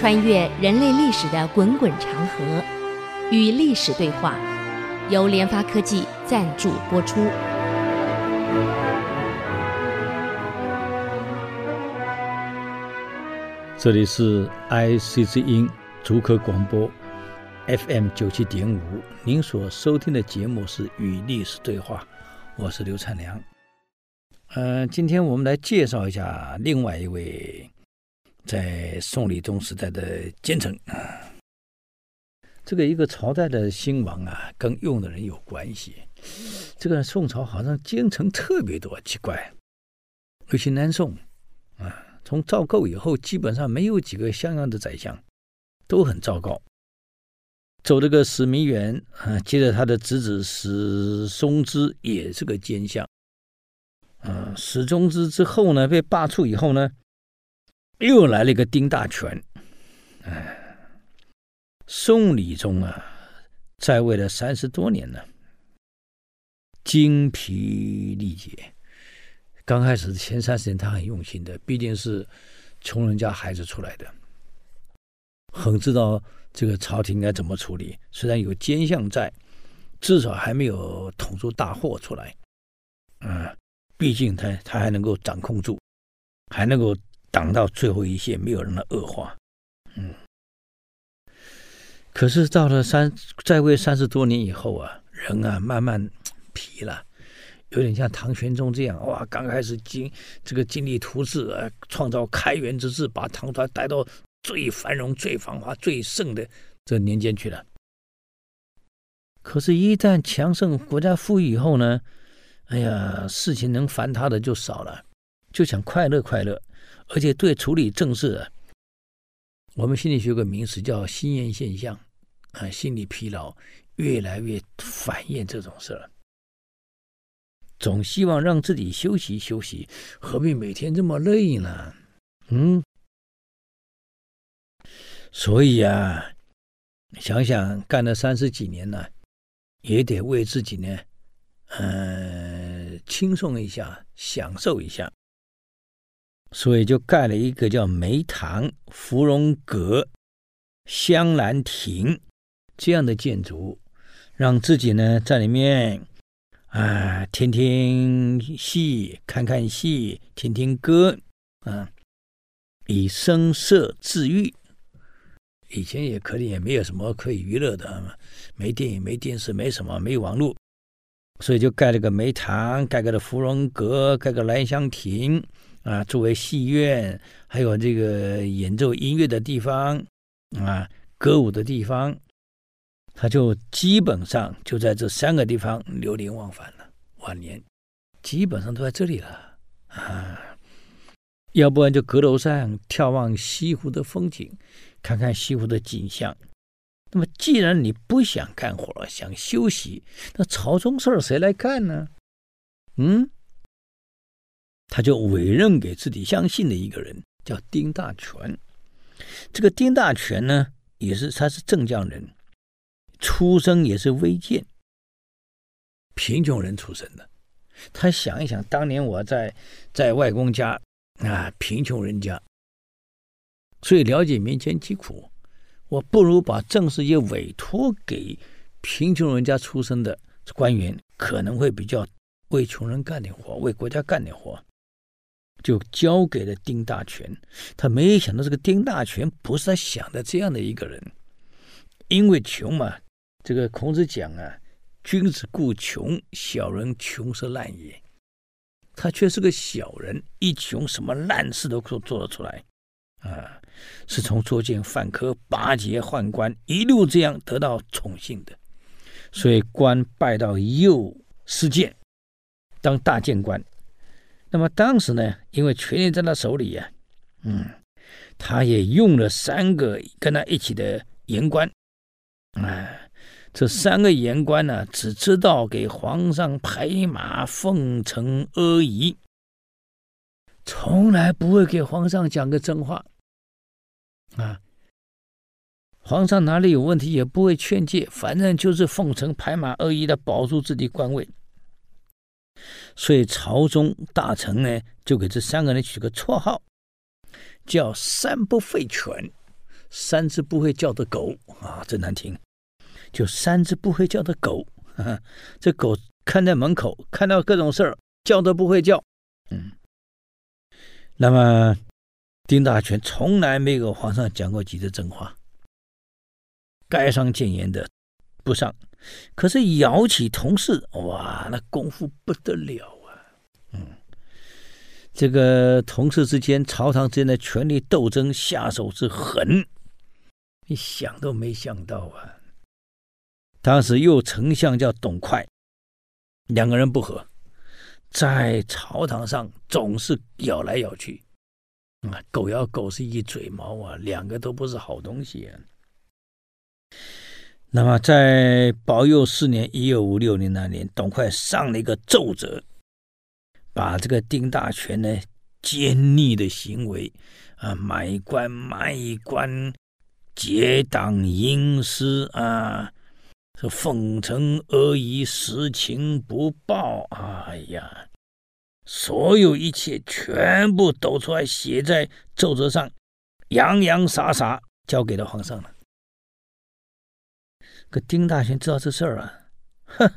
穿越人类历史的滚滚长河，与历史对话，由联发科技赞助播出。这里是 IC 之音竹科广播 FM 九七点五，您所收听的节目是《与历史对话》，我是刘灿良。嗯、今天我们来介绍一下另外一位。在宋理宗时代的奸臣，这个一个朝代的兴亡啊，跟用的人有关系。这个宋朝好像奸臣特别多，奇怪。尤其南宋啊，从赵构以后，基本上没有几个像样的宰相，都很糟糕。走这个史弥远啊，接着他的侄子史嵩之也是个奸相。啊，史嵩之之后呢，被罢黜以后呢。又来了一个丁大全，哎，宋理宗啊，在位了三十多年了，精疲力竭。刚开始前三十年他很用心的，毕竟是穷人家孩子出来的，很知道这个朝廷应该怎么处理。虽然有奸相在，至少还没有捅出大祸出来。嗯，毕竟他他还能够掌控住，还能够。挡到最后一线，没有让他恶化。嗯，可是到了三在位三十多年以后啊，人啊慢慢疲了，有点像唐玄宗这样哇，刚开始经这个经力图治啊，创造开元之治，把唐朝带到最繁荣、最繁华、最盛的这年间去了。可是，一旦强盛、国家富裕以后呢，哎呀，事情能烦他的就少了，就想快乐快乐。而且对处理政事，我们心理学有个名词叫心厌现象，啊，心理疲劳，越来越烦厌这种事儿，总希望让自己休息休息，何必每天这么累呢？嗯，所以啊，想想干了三十几年了，也得为自己呢，嗯、呃，轻松一下，享受一下。所以就盖了一个叫梅堂、芙蓉阁、香兰亭这样的建筑，让自己呢在里面啊听听戏、看看戏、听听歌啊，以声色自娱。以前也可能也没有什么可以娱乐的，没电影、没电视、没什么、没网络，所以就盖了个梅堂，盖个的芙蓉阁，盖个兰香亭。啊，作为戏院，还有这个演奏音乐的地方，啊，歌舞的地方，他就基本上就在这三个地方流连忘返了。晚年基本上都在这里了啊，要不然就阁楼上眺望西湖的风景，看看西湖的景象。那么，既然你不想干活，想休息，那朝中事儿谁来干呢？嗯？他就委任给自己相信的一个人，叫丁大全。这个丁大全呢，也是他是镇江人，出生也是微贱，贫穷人出身的。他想一想，当年我在在外公家啊，贫穷人家，所以了解民间疾苦，我不如把政事业委托给贫穷人家出身的官员，可能会比较为穷人干点活，为国家干点活。就交给了丁大全，他没想到这个丁大全不是他想的这样的一个人，因为穷嘛，这个孔子讲啊，君子固穷，小人穷则滥也。他却是个小人，一穷什么烂事都可做得出来，啊，是从作奸犯科、巴结宦官一路这样得到宠幸的，所以官拜到右司谏，当大谏官。那么当时呢，因为权力在他手里呀，嗯，他也用了三个跟他一起的言官，哎，这三个言官呢，只知道给皇上拍马奉承阿谀，从来不会给皇上讲个真话，啊，皇上哪里有问题也不会劝诫，反正就是奉承拍马阿谀的保住自己官位。所以朝中大臣呢，就给这三个人取个绰号，叫“三不废犬”。三只不会叫的狗啊，真难听。就三只不会叫的狗，哈哈，这狗看在门口，看到各种事儿，叫都不会叫。嗯，那么丁大权从来没有皇上讲过几句真话，该上谏言的不上，可是咬起同事，哇，那功夫不得了啊！嗯，这个同事之间、朝堂之间的权力斗争，下手之狠，你想都没想到啊！当时右丞相叫董快，两个人不和，在朝堂上总是咬来咬去，啊，狗咬狗是一嘴毛啊，两个都不是好东西啊。那么在保佑四年（一二五六年）那年，董桧上了一个奏折，把这个丁大全呢奸逆的行为啊，买官卖官、结党营私啊。这奉承阿谀，实情不报，哎呀，所有一切全部抖出来，写在奏折上，洋洋洒洒交给了皇上了。可丁大贤知道这事儿啊，哼，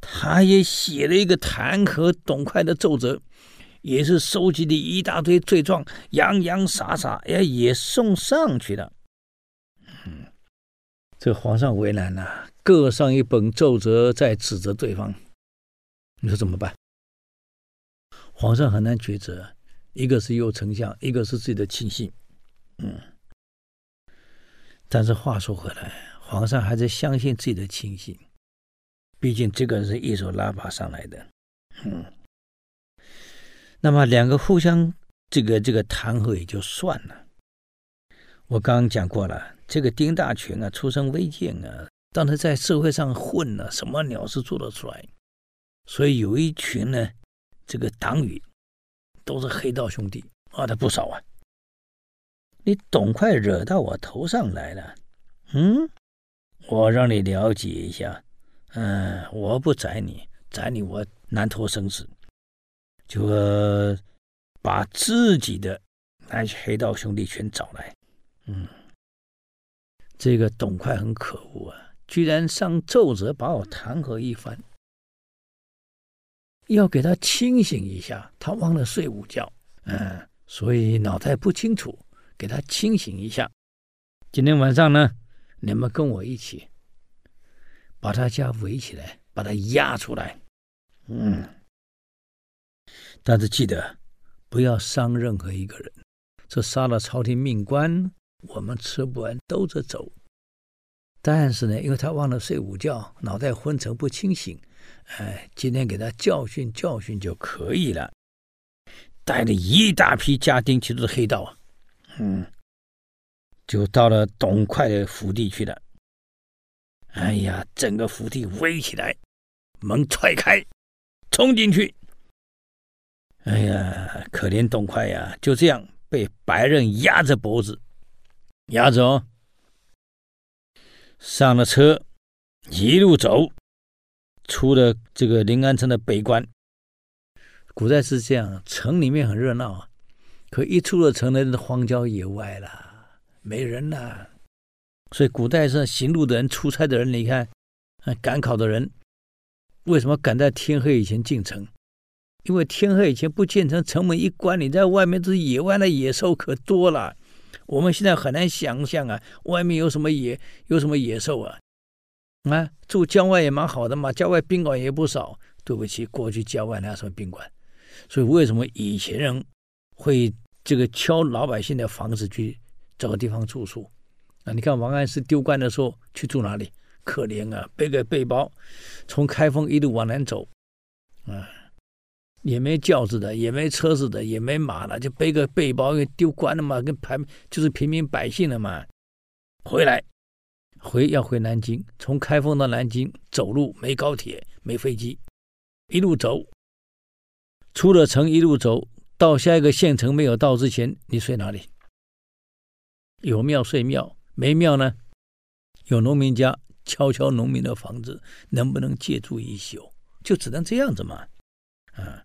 他也写了一个弹劾董桧的奏折，也是收集的一大堆罪状，洋洋洒洒，哎，也送上去了。嗯，这皇上为难呐、各上一本奏折，在指责对方，你说怎么办？皇上很难抉择，一个是右丞相，一个是自己的亲信，嗯。但是话说回来，皇上还是相信自己的亲信，毕竟这个是一手拉拔上来的，嗯。那么两个互相这个这个弹劾也就算了。我刚刚讲过了，这个丁大权啊，出身微贱啊。当他在社会上混了，什么鸟事做得出来？所以有一群呢，这个党羽都是黑道兄弟，啊，他不少啊。你董快惹到我头上来了，嗯，我让你了解一下，嗯，我不宰你，宰你我难脱生死，就把自己的那些黑道兄弟全找来，嗯，这个董快很可恶啊。居然上奏折把我弹劾一番，要给他清醒一下，他忘了睡午觉，嗯，所以脑袋不清楚，给他清醒一下。今天晚上呢，你们跟我一起把他家围起来，把他押出来，嗯，但是记得不要伤任何一个人，这杀了朝廷命官，我们吃不完兜着走。但是呢，因为他忘了睡午觉，脑袋昏沉不清醒，哎，今天给他教训教训就可以了。带了一大批家丁，其实是黑道啊，嗯，就到了董桧的府邸去了。哎呀，整个府邸围起来，门踹开，冲进去。哎呀，可怜董桧呀，就这样被白刃压着脖子，压着。上了车，一路走，出了这个临安城的北关。古代是这样，城里面很热闹啊，可一出了城那，是荒郊野外了，没人呐。所以古代是行路的人、出差的人，你看，赶考的人，为什么赶在天黑以前进城？因为天黑以前不进城，城门一关，你在外面这野外的野兽可多了。我们现在很难想象啊，外面有什么野，有什么野兽啊？啊，住郊外也蛮好的嘛，郊外宾馆也不少。对不起，过去郊外哪有什么宾馆？所以为什么以前人会这个敲老百姓的房子去找个地方住宿？啊，你看王安石丢官的时候去住哪里？可怜啊，背个背包，从开封一路往南走，啊。也没轿子的，也没车子的，也没马了，就背个背包，因为丢官了嘛，跟平就是平民百姓了嘛。回来，回要回南京，从开封到南京走路，没高铁，没飞机，一路走，出了城一路走到下一个县城没有到之前，你睡哪里？有庙睡庙，没庙呢？有农民家敲敲农民的房子，能不能借住一宿？就只能这样子嘛，啊。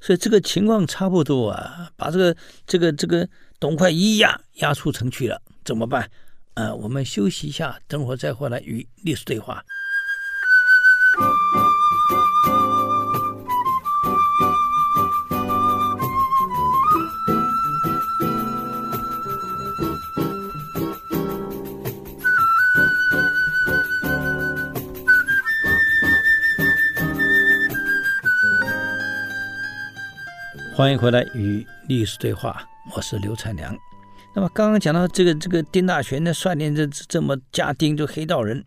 所以这个情况差不多啊，把这个这个这个董快一压，压出城去了，怎么办？啊，我们休息一下，等会儿再回来与历史对话。欢迎回来与历史对话，我是刘灿良。那么刚刚讲到这个这个丁大全呢，率领这这么家丁就黑道人，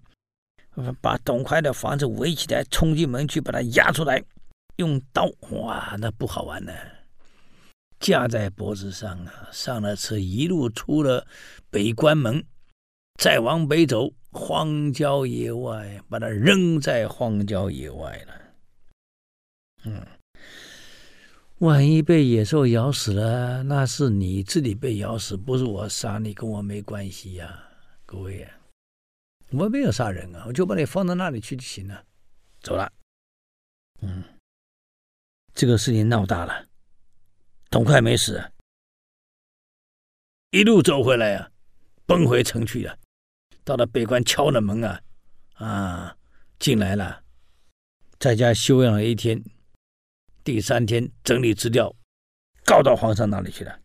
把董桧的房子围起来，冲进门去把他押出来，用刀哇，那不好玩呢，架在脖子上啊，上了车，一路出了北关门，再往北走，荒郊野外，把他扔在荒郊野外了，嗯。万一被野兽咬死了，那是你自己被咬死，不是我杀你，跟我没关系呀、各位啊，我没有杀人啊，我就把你放到那里去就行了，走了。嗯，这个事情闹大了，董快没死，一路走回来啊，奔回城去了，到了北关敲了门啊，啊，进来了，在家休养了一天。第三天整理资料，告到皇上那里去了。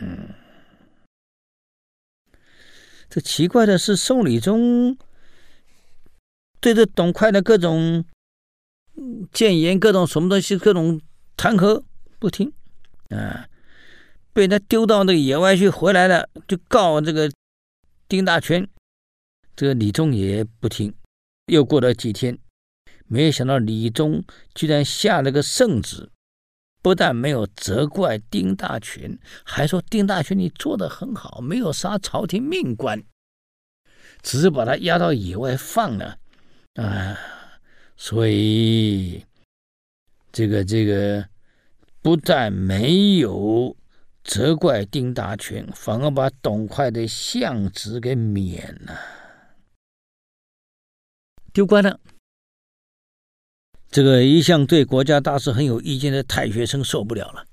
嗯，这奇怪的是，宋理宗对着董桧的各种谏言、各种什么东西、各种弹劾不听啊，被他丢到那个野外去，回来了就告这个丁大全，这个李宗也不听。又过了几天。没想到李宗居然下了个圣旨，不但没有责怪丁大全，还说丁大全你做得很好，没有杀朝廷命官，只是把他押到野外放了啊。所以这个这个不但没有责怪丁大全，反而把董快的相职给免了，丢官了。这个一向对国家大事很有意见的太学生受不了了，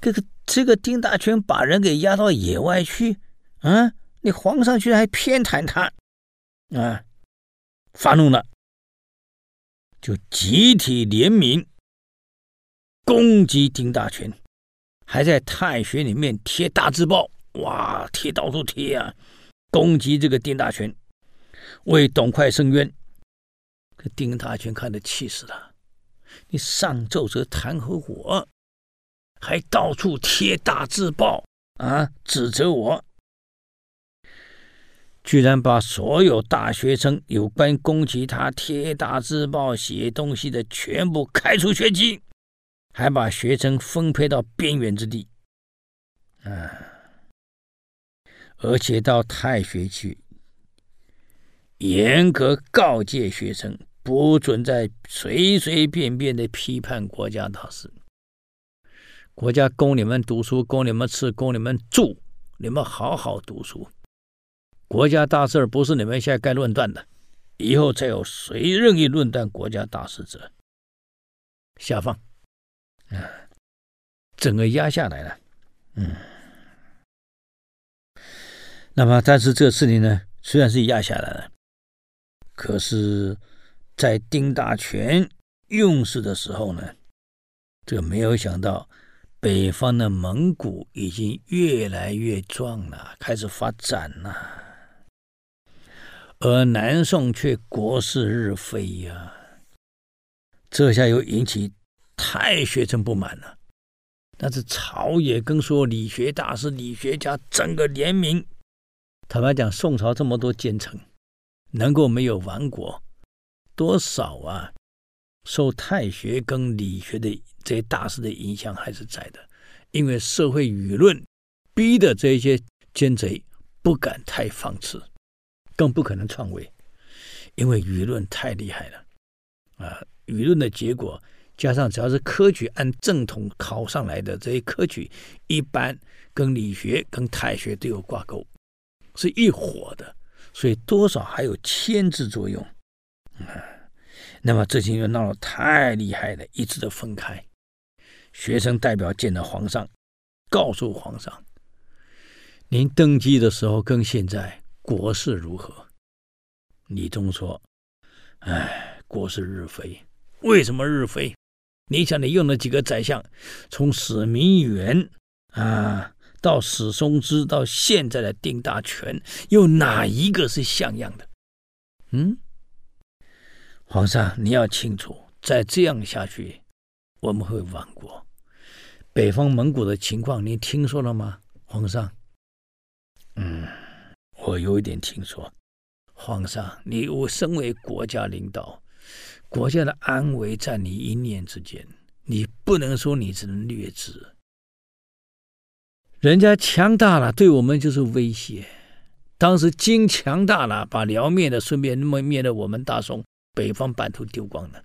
这个这个丁大全把人给押到野外去，啊，你皇上居然还偏袒他，啊，发怒了，就集体联名攻击丁大全，还在太学里面贴大字报，哇，贴到处贴啊，攻击这个丁大全，为董快伸冤。丁大全看得气死了！你上奏折弹劾我，还到处贴大字报啊，指责我，居然把所有大学生有关攻击他贴大字报、写东西的全部开除学籍，还把学生分配到边远之地，啊，而且到太学去，严格告诫学生。不准再随随便便的批判国家大事。国家供你们读书，供你们吃，供你们住，你们好好读书。国家大事不是你们现在该论断的，以后再有谁任意论断国家大事者，下放。啊，整个压下来了。嗯。那么，但是这个事情呢，虽然是压下来了，可是。在丁大全用事的时候呢，这个没有想到，北方的蒙古已经越来越壮了，开始发展了，而南宋却国势日非呀，这下又引起太学生不满了。但是朝野更说理学大师、理学家整个联名，坦白讲，宋朝这么多奸臣，能够没有亡国？多少啊？受太学跟理学的这些大师的影响还是在的，因为社会舆论逼的这些奸贼不敢太放肆，更不可能篡位，因为舆论太厉害了啊！舆论的结果加上只要是科举按正统考上来的这些科举，一般跟理学跟太学都有挂钩，是一伙的，所以多少还有牵制作用。啊，那么这情又闹得太厉害了，一直都分开。学生代表见了皇上，告诉皇上：“您登基的时候跟现在国势如何？李宗说：“哎，国势日非。为什么日非？你想，你用了几个宰相，从史弥远啊，到史松之，到现在的丁大全，有哪一个是像样的？嗯，皇上，你要清楚，再这样下去，我们会亡国。北方蒙古的情况，你听说了吗？皇上，嗯，我有一点听说。”皇上，你我身为国家领导，国家的安危在你一念之间，你不能说你只能略知。人家强大了，对我们就是威胁。当时金强大了，把辽灭了，顺便那么灭了我们大宋北方版图丢光了。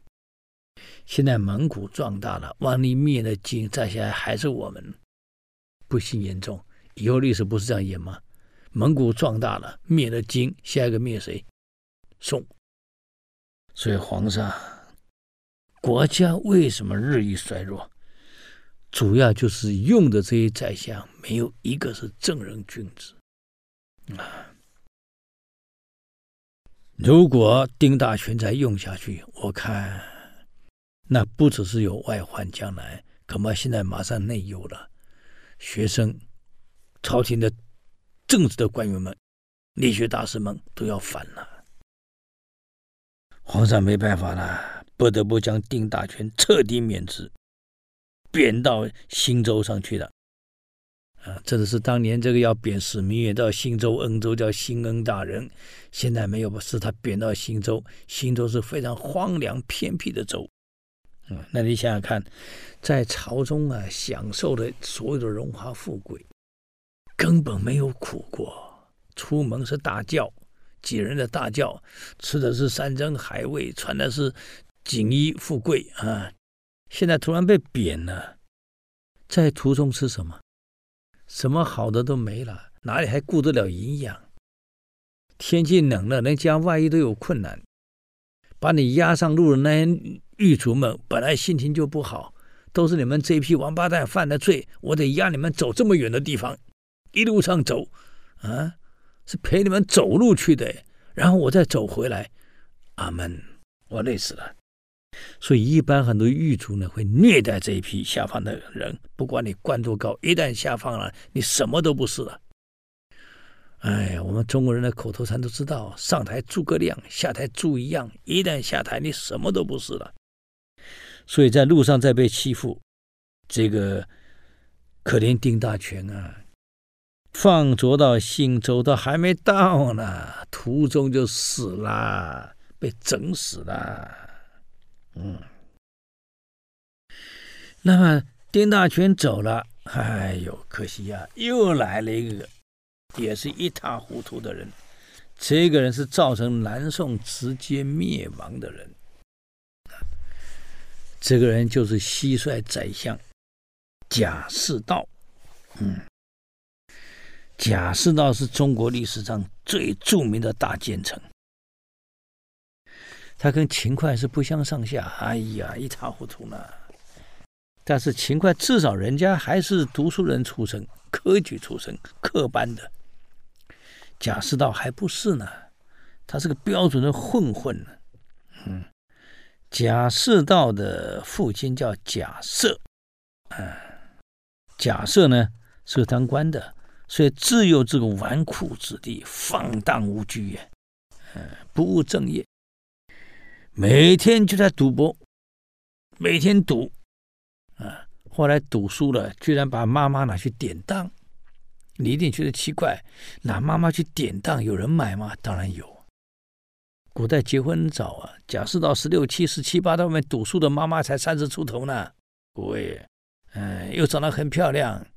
现在蒙古壮大了，万一灭了金，再下来还是我们，不幸严重。以后历史不是这样演吗？蒙古壮大了，灭了金，下一个灭谁？宋。所以皇上，国家为什么日益衰弱？主要就是用的这些宰相，没有一个是正人君子啊。如果丁大全再用下去，我看那不只是有外患将来，恐怕现在马上内忧了。学生，朝廷的。政治的官员们、理学大师们都要反了，皇上没办法了，不得不将丁大全彻底免职，贬到新州上去了。啊，这个是当年这个要贬史弥远到新州恩州叫新恩大人，现在没有，是他贬到新州。新州是非常荒凉偏僻的州。嗯，那你想想看，在朝中啊，享受的所有的荣华富贵。根本没有苦过，出门是大轿，几人的大轿，吃的是山珍海味，穿的是锦衣富贵啊！现在突然被贬了，在途中吃什么？什么好的都没了，哪里还顾得了营养？天气冷了，连加外衣都有困难。把你押上路的那些狱卒们，本来心情就不好，都是你们这批王八蛋犯的罪，我得押你们走这么远的地方。一路上走，啊，是陪你们走路去的，然后我再走回来。阿门，我累死了。所以一般很多狱卒呢会虐待这一批下放的人，不管你官多高，一旦下放了，你什么都不是了。哎呀，我们中国人的口头禅都知道：上台诸葛亮，下台猪一样。一旦下台，你什么都不是了。所以在路上再被欺负，这个可怜丁大全啊！放逐到新州，都还没到呢，途中就死了，被整死了。嗯，那么丁大全走了，哎呦，可惜呀，又来了一个，也是一塌糊涂的人。这个人是造成南宋直接灭亡的人。这个人就是蟋蟀宰相贾似道。嗯。贾似道是中国历史上最著名的大奸臣，他跟秦桧是不相上下，哎呀，一塌糊涂呢。但是秦桧至少人家还是读书人出身，科举出身，科班的。贾似道还不是呢，他是个标准的混混呢。嗯，贾似道的父亲叫贾赦，嗯，贾赦呢是个当官的。所以自幼这个纨绔子弟，放荡无拘呀，嗯，不务正业，每天就在赌博，每天赌，啊，后来赌输了，居然把妈妈拿去典当。你一定觉得奇怪，拿妈妈去典当，有人买吗？当然有。古代结婚早啊，假设到十六七、十七八，到外面赌输的妈妈才三十出头呢。各位，嗯，又长得很漂亮。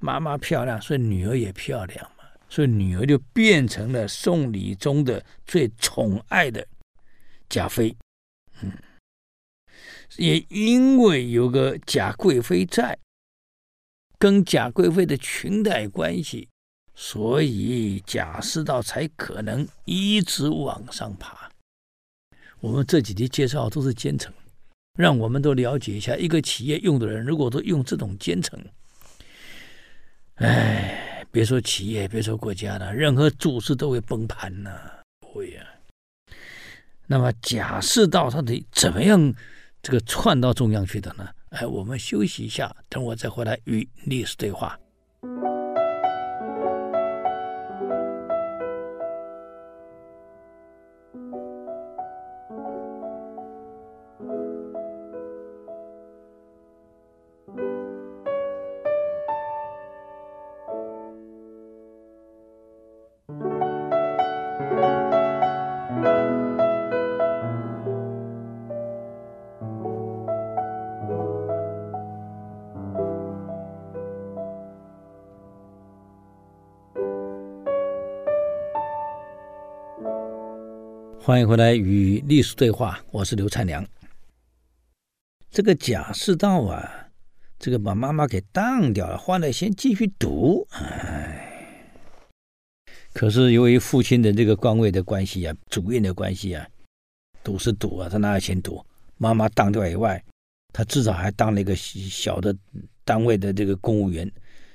妈妈漂亮，所以女儿也漂亮嘛，所以女儿就变成了宋理宗的最宠爱的贾妃。嗯，也因为有个贾贵妃在，跟贾贵妃的裙带关系，所以贾似道才可能一直往上爬。我们这几天介绍都是奸臣，让我们都了解一下，一个企业用的人如果都用这种奸臣。哎，别说企业，别说国家了，任何组织都会崩盘呐、会呀、啊。那么贾似道他得怎么样这个窜到中央去的呢？哎，我们休息一下，等我再回来与历史对话。欢迎回来与历史对话，我是刘灿良。这个贾似道啊，这个把妈妈给当掉了，换了先继续读，哎，可是由于父亲的这个官位的关系啊，主任的关系啊，赌是赌啊，他哪有钱赌？妈妈当掉以外，他至少还当了一个小的单位的这个公务员，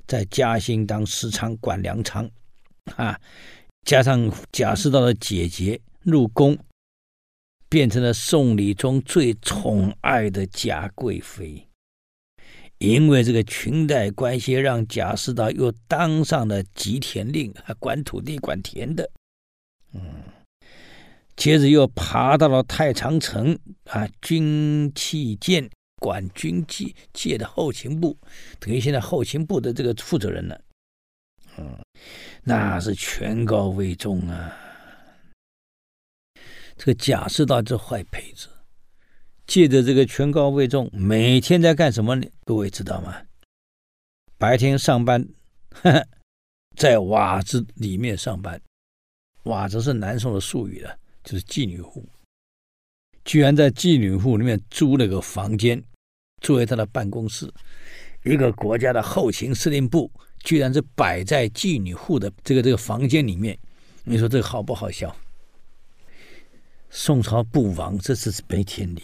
在嘉兴当司仓管粮仓，啊，加上贾似道的姐姐。入宫，变成了宋理宗最宠爱的贾贵妃。因为这个裙带关系，让贾似道又当上了吉田令，还管土地、管田的。嗯，接着又爬到了太常城啊，军器监管军机界的后勤部，等于现在后勤部的这个负责人了。嗯，那是权高位重啊。这个贾士道这坏胚子，借着这个权高位重，每天在干什么呢？各位知道吗？白天上班，呵呵，在瓦子里面上班。瓦子是南宋的术语了，就是妓女户。居然在妓女户里面租了个房间，作为他的办公室。一个国家的后勤司令部，居然是摆在妓女户的这个这个房间里面。你说这个好不好笑？宋朝不亡，这是没天理。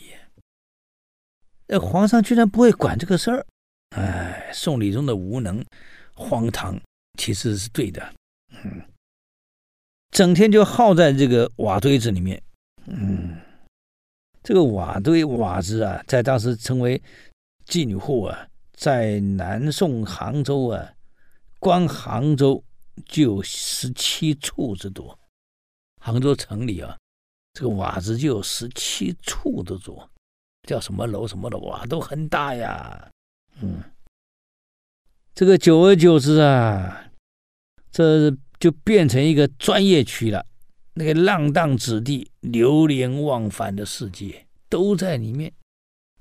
那皇上居然不会管这个事儿，哎，宋理宗的无能、荒唐，其实是对的。嗯，整天就耗在这个瓦堆子里面。嗯，这个瓦堆瓦子啊，在当时称为妓女户啊，在南宋杭州啊，光杭州就有十七处之多。杭州城里啊。这个瓦子就有十七处的多，叫什么楼什么楼哇，都很大呀。嗯，这个久而久之啊，这就变成一个专业区了。那个浪荡子弟流连忘返的世界都在里面，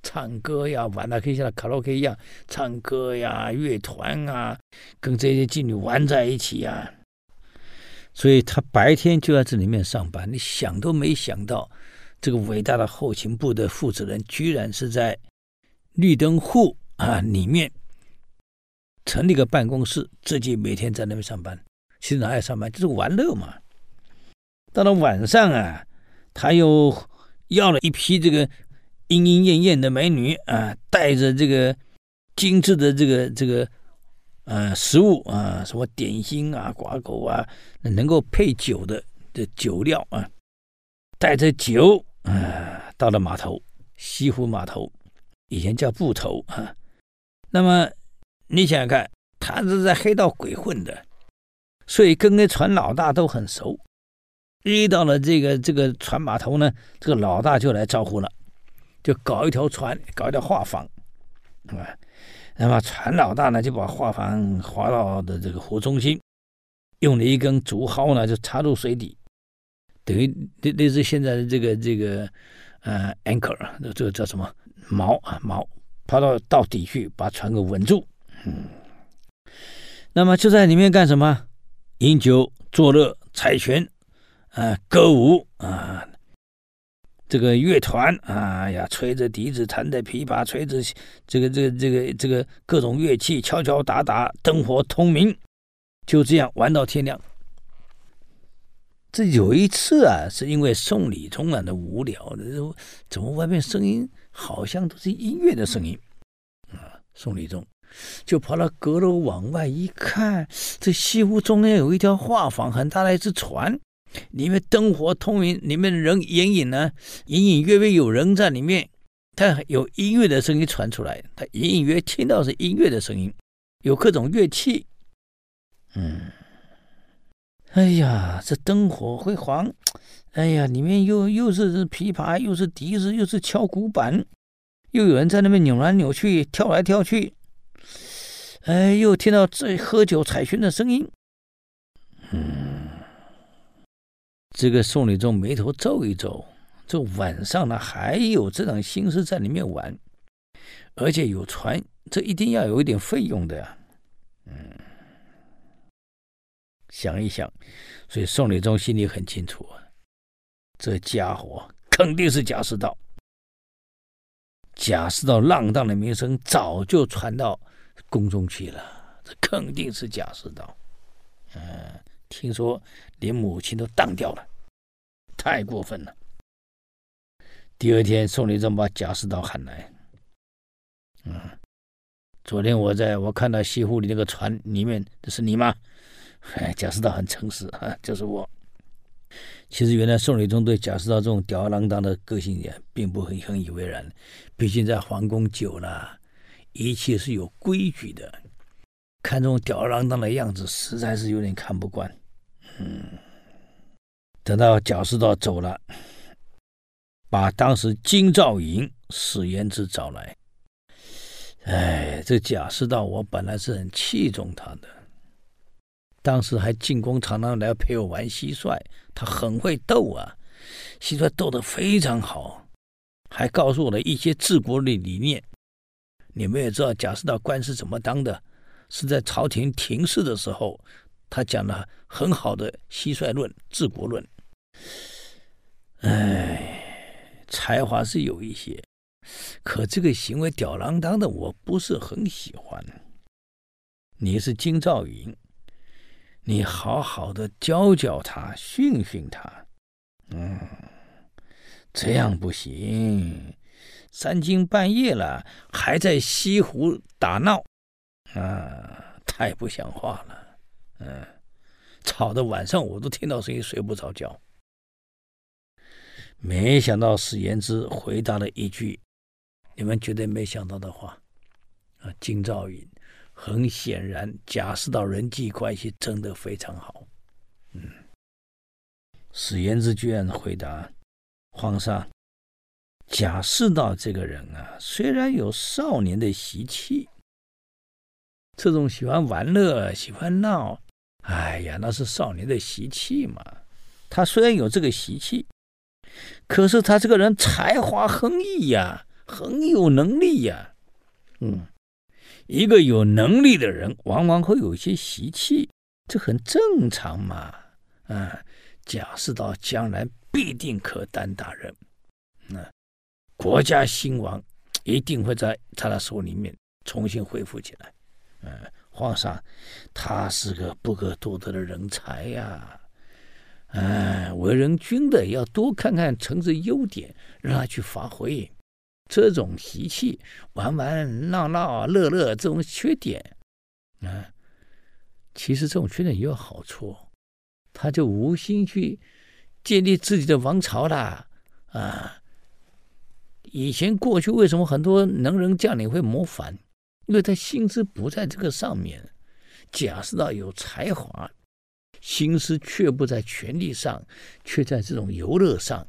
唱歌呀，玩的可以像卡拉 OK 一样唱歌呀，乐团啊，跟这些妓女玩在一起呀。所以他白天就在这里面上班，你想都没想到，这个伟大的后勤部的负责人居然是在绿灯户啊里面成立个办公室，自己每天在那边上班。其实哪里上班就是玩乐嘛。到了晚上啊，他又要了一批这个莺莺燕燕的美女啊，带着这个精致的这个这个。呃，食物啊，什么点心啊、瓜果啊，能够配酒的的酒料啊，带着酒啊，到了码头，西湖码头，以前叫埠头啊。那么你想想看，他是在黑道鬼混的，所以跟那船老大都很熟。一到了这个这个船码头呢，这个老大就来招呼了，就搞一条船，搞一条画舫，啊。那么船老大呢，就把画舫划到的这个湖中心，用了一根竹蒿呢，就插入水底，等于类类似现在的这个这个呃 anchor，这个叫什么锚啊锚，抛到到底去，把船给稳住。嗯，那么就在里面干什么？饮酒作乐、采拳啊，歌舞啊。这个乐团，哎呀，吹着笛子，弹着琵琶，吹着这个这个这个这个各种乐器，敲敲打打，灯火通明，就这样玩到天亮。这有一次啊，是因为宋理宗啊的无聊的，怎么外面声音好像都是音乐的声音啊？宋理宗就跑到阁楼往外一看，这西湖中间有一条画舫，很大的一只船，里面灯火通明，里面人隐隐呢，隐隐约约有人在里面。他有音乐的声音传出来，他隐隐约听到是音乐的声音，有各种乐器。嗯，哎呀，这灯火辉煌，哎呀，里面又又是琵琶，又是笛子，又是敲鼓板，又有人在那边扭来扭去，跳来跳去。哎，又听到这喝酒彩云的声音。嗯，这个宋理宗眉头皱一皱。这晚上呢，还有这种心思在里面玩，而且有船，这一定要有一点费用的呀。嗯，想一想，所以宋理宗心里很清楚啊，这家伙肯定是贾似道。贾似道浪荡的名声早就传到宫中去了，这肯定是贾似道。嗯，听说连母亲都当掉了，太过分了。第二天，宋理宗把贾似道喊来。嗯，昨天我在我看到西湖里那个船里面，这是你吗？哎，贾似道很诚实啊，就是我。其实原来宋理宗对贾似道这种吊儿郎当的个性也并不很很以为然，毕竟在皇宫久了，一切是有规矩的。看这种吊儿郎当的样子，实在是有点看不惯。嗯，等到贾似道走了。把当时金兆尹史言之找来。哎，这贾似道，我本来是很器重他的。当时还进宫，常常来陪我玩蟋蟀，他很会斗啊，蟋蟀斗得非常好，还告诉我了一些治国的理念。你们也知道贾似道官是怎么当的，是在朝廷停事的时候，他讲了很好的蟋蟀论、治国论。哎。才华是有一些，可这个行为吊儿郎当的，我不是很喜欢。你是金兆云，你好好的教教他，训训他。嗯，这样不行，三更半夜了还在西湖打闹，啊，太不像话了。嗯，吵得晚上我都听到声音，睡不着觉。没想到史延之回答了一句你们绝对没想到的话啊！京兆尹很显然，贾似道人际关系真的非常好。嗯，史延之居然回答皇上：贾似道这个人啊，虽然有少年的习气，这种喜欢玩乐、喜欢闹，哎呀，那是少年的习气嘛。他虽然有这个习气。可是他这个人才华横溢呀，很有能力呀。嗯，一个有能力的人，往往会有一些习气，这很正常嘛。啊，贾似道将来必定可担大任，那国家兴亡一定会在他的手里面重新恢复起来。嗯，皇上，他是个不可多得的人才呀。哎，为人君的要多看看臣子优点，让他去发挥。这种习气，玩玩闹闹、乐乐，这种缺点，啊，其实这种缺点也有好处，他就无心去建立自己的王朝了。啊，以前过去为什么很多能人将领会谋反？因为他心思不在这个上面。贾似道有才华。心思却不在权力上，却在这种游乐上。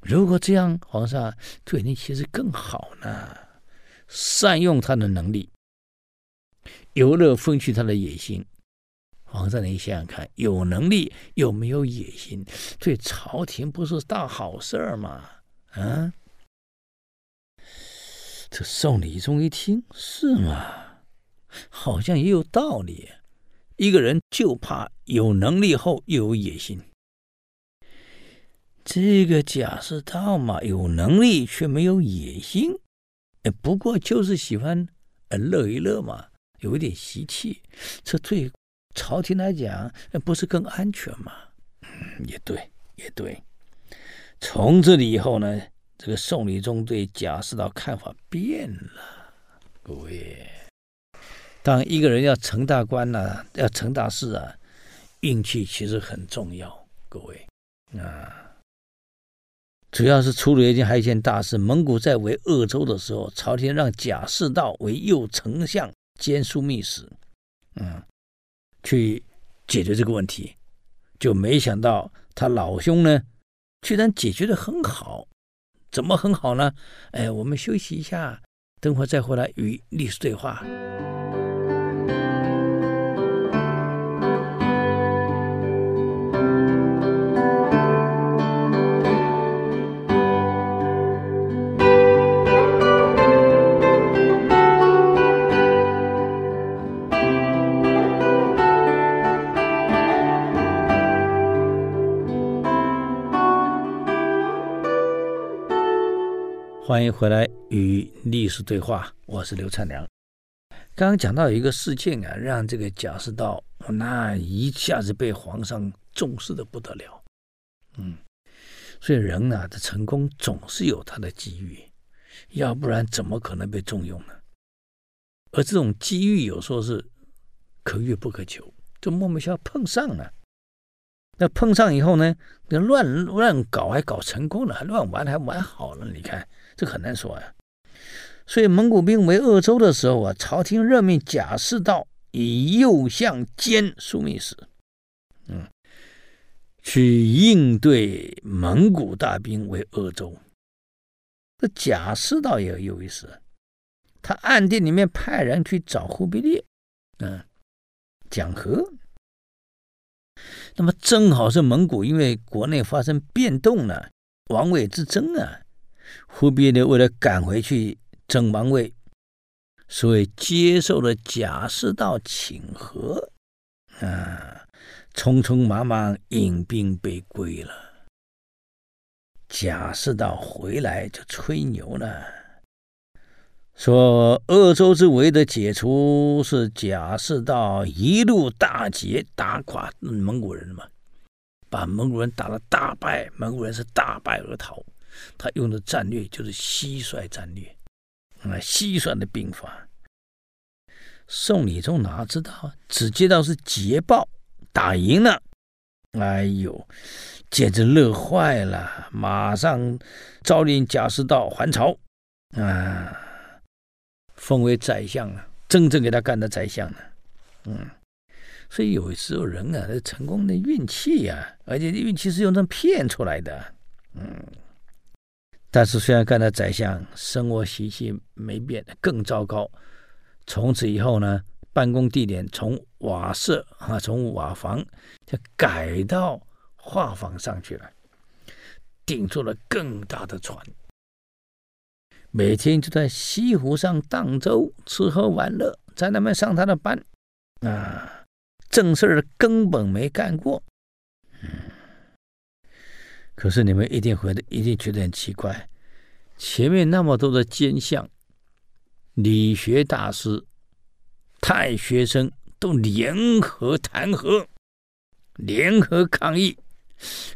如果这样，皇上对你其实更好呢。善用他的能力，游乐分去他的野心。皇上，你想想看，有能力又没有野心，对朝廷不是大好事儿吗？啊！这宋理宗一听，是吗？好像也有道理。一个人就怕有能力后又有野心。这个贾似道嘛，有能力却没有野心，不过就是喜欢乐一乐嘛，有一点习气，这对朝廷来讲不是更安全吗？也对，也对。从这里以后呢，这个宋理宗对贾似道看法变了，各位。当一个人要成大官呢、要成大事啊，运气其实很重要，各位啊。主要是出了一件还有一件大事，蒙古在为鄂州的时候，朝廷让贾似道为右丞相兼枢密使，嗯，去解决这个问题，就没想到他老兄呢，居然解决的很好。怎么很好呢？哎，我们休息一下，等会再回来与历史对话。欢迎回来与历史对话，我是刘灿良。刚刚讲到一个事件啊，让这个贾似道那一下子被皇上重视的不得了。嗯，所以人啊的成功总是有他的机遇，要不然怎么可能被重用呢？而这种机遇有时候是可遇不可求，就莫名其妙碰上了。那碰上以后呢，那乱乱搞还搞成功了，还乱玩还玩好了，你看。这很难说呀，所以蒙古兵围鄂州的时候啊，朝廷任命贾似道以右相兼枢密使，嗯，去应对蒙古大兵围鄂州。这贾似道也有意思，他暗地里面派人去找忽必烈，嗯，讲和。那么正好是蒙古因为国内发生变动了，王位之争啊。忽必烈为了赶回去争王位，所以接受了贾似道请和，啊，匆匆忙忙引兵北归了。贾似道回来就吹牛了，说鄂州之围的解除是贾似道一路大捷打垮蒙古人嘛，把蒙古人打了大败，蒙古人是大败而逃。他用的战略就是蟋蟀战略，啊，蟋蟀的兵法。宋理宗哪知道啊，只知道是捷报，打赢了，哎呦，简直乐坏了，马上诏令贾似道还朝，啊，封为宰相了，真正给他干的宰相呢，嗯，所以有时候人啊，成功的运气呀、而且运气是用这骗出来的，嗯。但是虽然干了宰相，生活习性没变，更糟糕。从此以后呢，办公地点从瓦舍啊，从瓦房就改到画舫上去了，顶住了更大的船，每天就在西湖上荡舟，吃喝玩乐，在那边上他的班啊，正事儿根本没干过。可是你们一定会的，一定觉得很奇怪，前面那么多的奸相、理学大师、太学生都联合弹劾、联合抗议，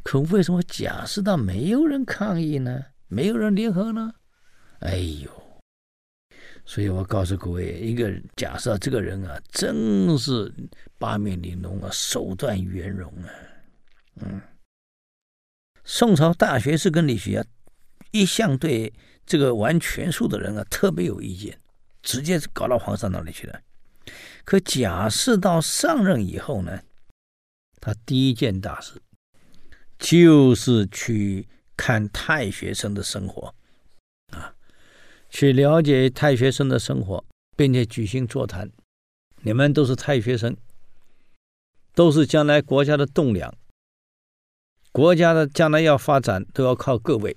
可为什么贾似道没有人抗议呢？没有人联合呢？哎呦！所以我告诉各位，一个假设这个人啊，真是八面玲珑啊，手段圆融啊，嗯。宋朝大学士跟理学啊，一向对这个玩权术的人啊特别有意见，直接搞到皇上那里去了。可贾似道上任以后呢，他第一件大事就是去看太学生的生活，啊，去了解太学生的生活，并且举行座谈。你们都是太学生，都是将来国家的栋梁。国家的将来要发展，都要靠各位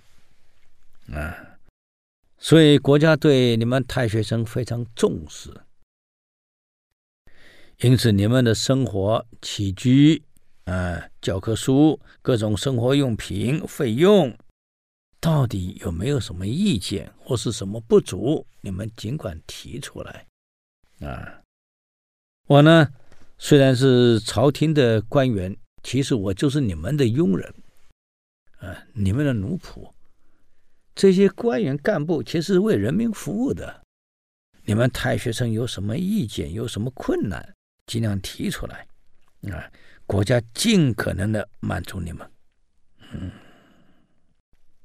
啊，所以国家对你们太学生非常重视，因此你们的生活起居啊、教科书、各种生活用品费用，到底有没有什么意见或是什么不足，你们尽管提出来啊。我呢，虽然是朝廷的官员。其实我就是你们的佣人，啊，你们的奴仆。这些官员干部其实是为人民服务的，你们太学生有什么意见，有什么困难，尽量提出来，啊，国家尽可能的满足你们，嗯，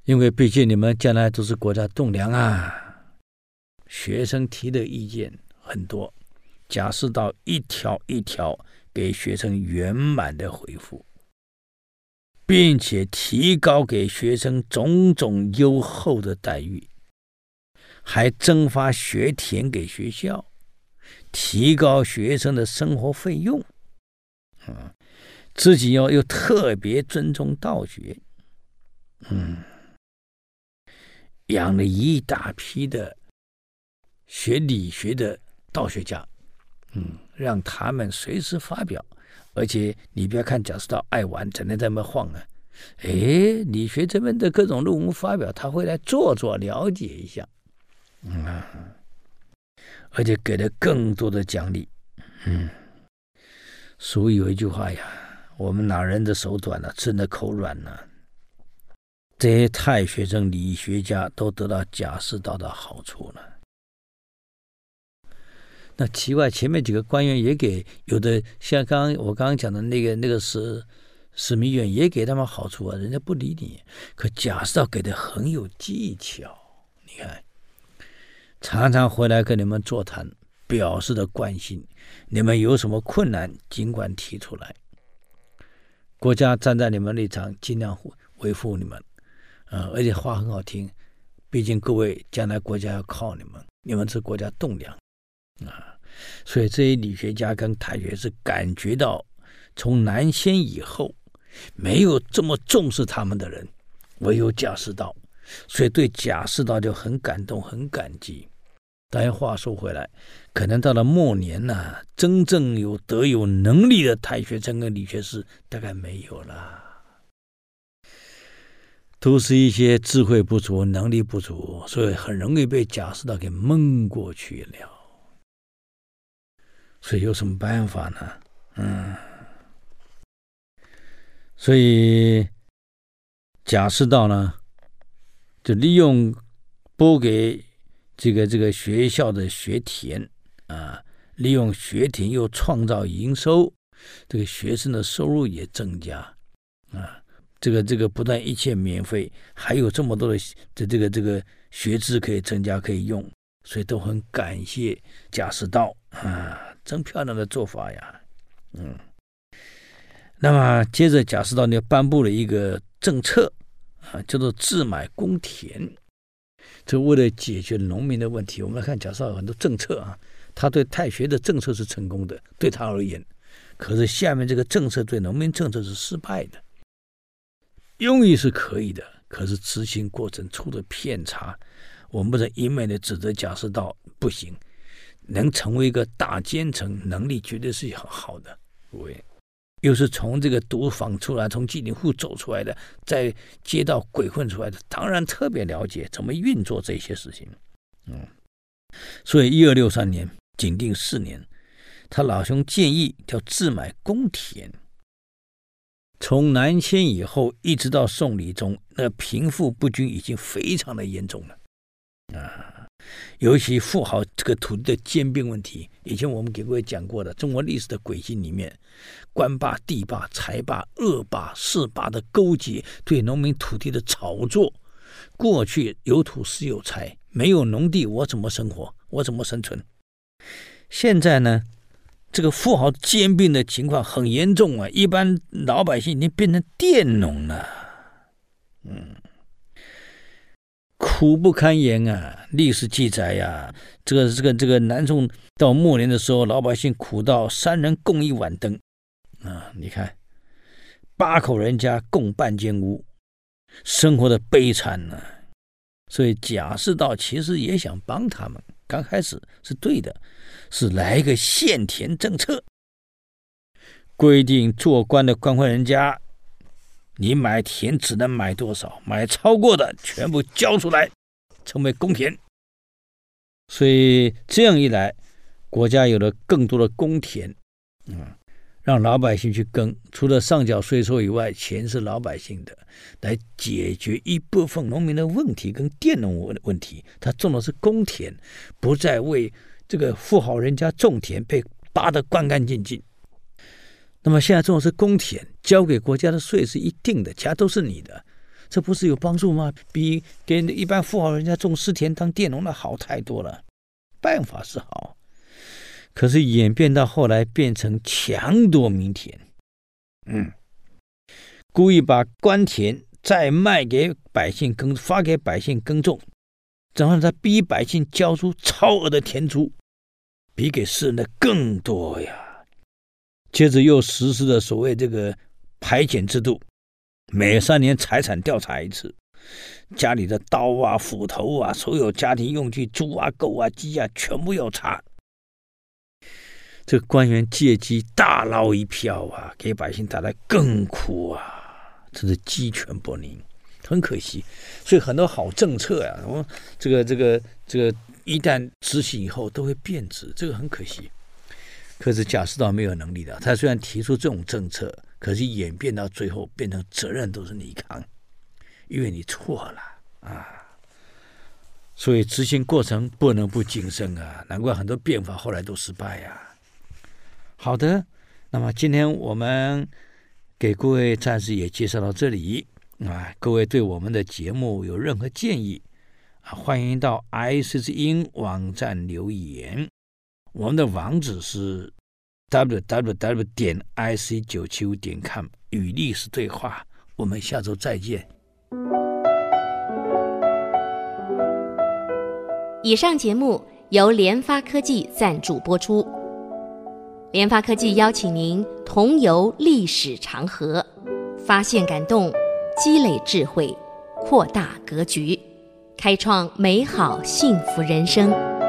因为毕竟你们将来都是国家栋梁啊，学生提的意见很多，贾似道一条一条给学生圆满的回复，并且提高给学生种种优厚的待遇。还增发学田给学校，提高学生的生活费用，啊，自己要又特别尊重道学，嗯，养了一大批的学理学的道学家，嗯，让他们随时发表，而且你不要看贾似道爱玩，整天在那晃啊，哎，理学这边的各种论文发表，他会来做做了解一下。嗯，而且给了更多的奖励。嗯，所以有一句话呀：“我们哪人的手短了，吃的口软呢？”这些太学生、理学家都得到贾似道的好处了。那奇怪，前面几个官员也给有的，像刚我刚刚讲的那个那个是史弥远也给他们好处啊，人家不理你。可贾似道给的很有技巧，你看。常常回来跟你们座谈，表示的关心。你们有什么困难，尽管提出来。国家站在你们立场，尽量维护你们。呃，而且话很好听，毕竟各位将来国家要靠你们，你们是国家栋梁啊。所以这些理学家跟太学是感觉到，从南迁以后，没有这么重视他们的人，唯有贾似道。所以对贾似道就很感动，很感激。但话说回来，可能到了末年呢、真正有德有能力的太学生跟理学士大概没有了，都是一些智慧不足、能力不足，所以很容易被贾似道给蒙过去了。所以有什么办法呢？嗯，所以贾似道呢？就利用拨给这个这个学校的学田啊，利用学田又创造营收，这个学生的收入也增加啊。这个这个不但一切免费，还有这么多的这这个这个学资可以增加可以用，所以都很感谢贾似道啊，真漂亮的做法呀。嗯，那么接着贾似道呢颁布了一个政策。啊，叫做自买公田，这为了解决农民的问题，我们来看贾似道很多政策啊，他对太学的政策是成功的，对他而言，可是下面这个政策对农民政策是失败的，用意是可以的，可是执行过程出了偏差，我们不能一昧的指责贾似道不行，能成为一个大奸臣，能力绝对是很好的，各位。又是从这个毒坊出来，从妓女户走出来的，在街道鬼混出来的，当然特别了解怎么运作这些事情。嗯，所以一二六三年，景定四年，他老兄建议叫自买公田。从南迁以后，一直到宋理宗，那贫富不均已经非常的严重了。啊。尤其富豪这个土地的兼并问题，以前我们给各位讲过的中国历史的轨迹里面，官霸、地霸、财霸、恶霸、势霸的勾结，对农民土地的炒作。过去有土是有财，没有农地我怎么生活？我怎么生存？现在呢，这个富豪兼并的情况很严重啊，一般老百姓已经变成佃农了。嗯。苦不堪言啊！历史记载呀、这个这个这个南宋到末年的时候，老百姓苦到三人共一碗羹啊！你看，八口人家共半间屋，生活的悲惨呢、所以贾似道其实也想帮他们，刚开始是对的，是来个限田政策，规定做官的官宦人家。你买田只能买多少？买超过的全部交出来，成为公田。所以这样一来，国家有了更多的公田，嗯，让老百姓去耕。除了上缴税收以外，钱是老百姓的，来解决一部分农民的问题跟佃农问问题。他种的是公田，不再为这个富豪人家种田被扒得干干净净。那么现在种的是公田，交给国家的税是一定的，其他都是你的，这不是有帮助吗？比给一般富豪人家种私田当佃农的好太多了。办法是好，可是演变到后来变成强夺民田，嗯，故意把官田再卖给百姓耕，发给百姓耕种，然后再逼百姓交出超额的田租，比给世人的更多呀。接着又实施了所谓这个排检制度，每三年财产调查一次，家里的刀啊、斧头啊、所有家庭用具、猪啊、狗啊、鸡啊，全部要查。这个官员借机大捞一票啊，给百姓带来更苦啊，真是鸡犬不宁，很可惜。所以很多好政策啊，我这个这个这个一旦执行以后都会变质，这个很可惜。可是贾似道没有能力的，他虽然提出这种政策，可是演变到最后变成责任都是你扛，因为你错了啊。所以执行过程不能不谨慎啊，难怪很多变法后来都失败呀、好的，那么今天我们给各位暂时也介绍到这里啊。各位对我们的节目有任何建议啊，欢迎到 IC 之音网站留言。我们的网址是 www 点 ic 九七五点 com 与历史对话。我们下周再见。以上节目由联发科技赞助播出。联发科技邀请您同游历史长河，发现感动，积累智慧，扩大格局，开创美好幸福人生。